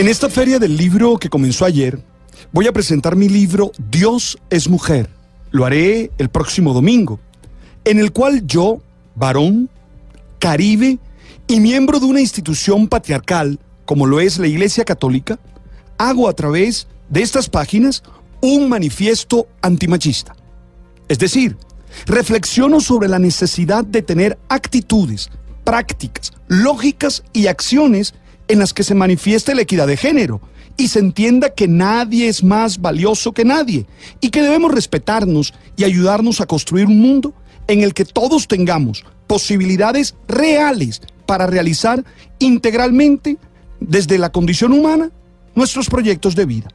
En esta feria del libro que comenzó ayer, voy a presentar mi libro Dios es mujer. Lo haré el próximo domingo, en el cual yo, varón, caribe y miembro de una institución patriarcal, como lo es la Iglesia Católica, hago a través de estas páginas un manifiesto antimachista. Es decir, reflexiono sobre la necesidad de tener actitudes, prácticas, lógicas y acciones en las que se manifieste la equidad de género y se entienda que nadie es más valioso que nadie y que debemos respetarnos y ayudarnos a construir un mundo en el que todos tengamos posibilidades reales para realizar integralmente desde la condición humana nuestros proyectos de vida.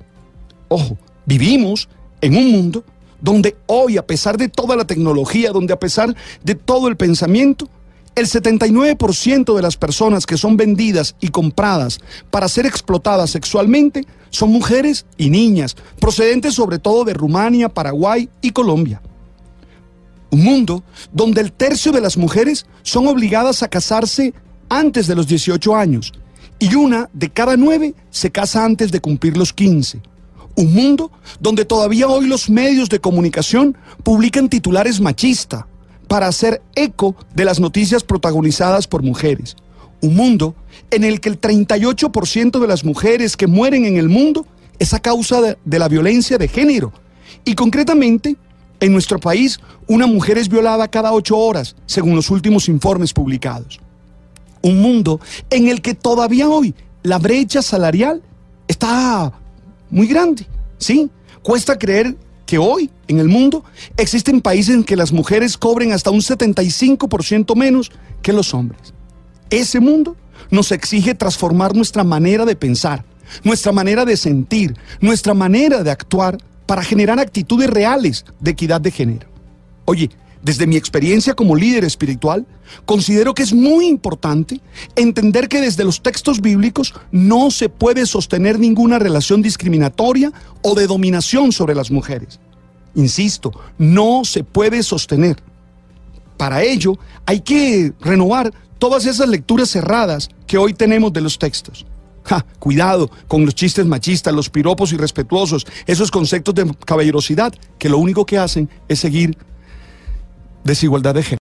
Ojo, vivimos en un mundo donde hoy, a pesar de toda la tecnología, donde a pesar de todo el pensamiento, el 79% de las personas que son vendidas y compradas para ser explotadas sexualmente son mujeres y niñas, procedentes sobre todo de Rumania, Paraguay y Colombia. Un mundo donde el tercio de las mujeres son obligadas a casarse antes de los 18 años y una de cada nueve se casa antes de cumplir los 15. Un mundo donde todavía hoy los medios de comunicación publican titulares machistas, para hacer eco de las noticias protagonizadas por mujeres. Un mundo en el que el 38% de las mujeres que mueren en el mundo es a causa de, de, la violencia de género. Y concretamente, en nuestro país, una mujer es violada cada ocho horas, según los últimos informes publicados. Un mundo en el que todavía hoy la brecha salarial está muy grande, ¿sí? Cuesta creer que hoy en el mundo existen países en que las mujeres cobren hasta un 75% menos que los hombres. Ese mundo nos exige transformar nuestra manera de pensar, nuestra manera de sentir, nuestra manera de actuar para generar actitudes reales de equidad de género. Oye, desde mi experiencia como líder espiritual, considero que es muy importante entender que desde los textos bíblicos no se puede sostener ninguna relación discriminatoria o de dominación sobre las mujeres. Insisto, no se puede sostener. Para ello hay que renovar todas esas lecturas cerradas que hoy tenemos de los textos. cuidado con los chistes machistas, los piropos irrespetuosos, esos conceptos de caballerosidad que lo único que hacen es seguir desigualdad de género.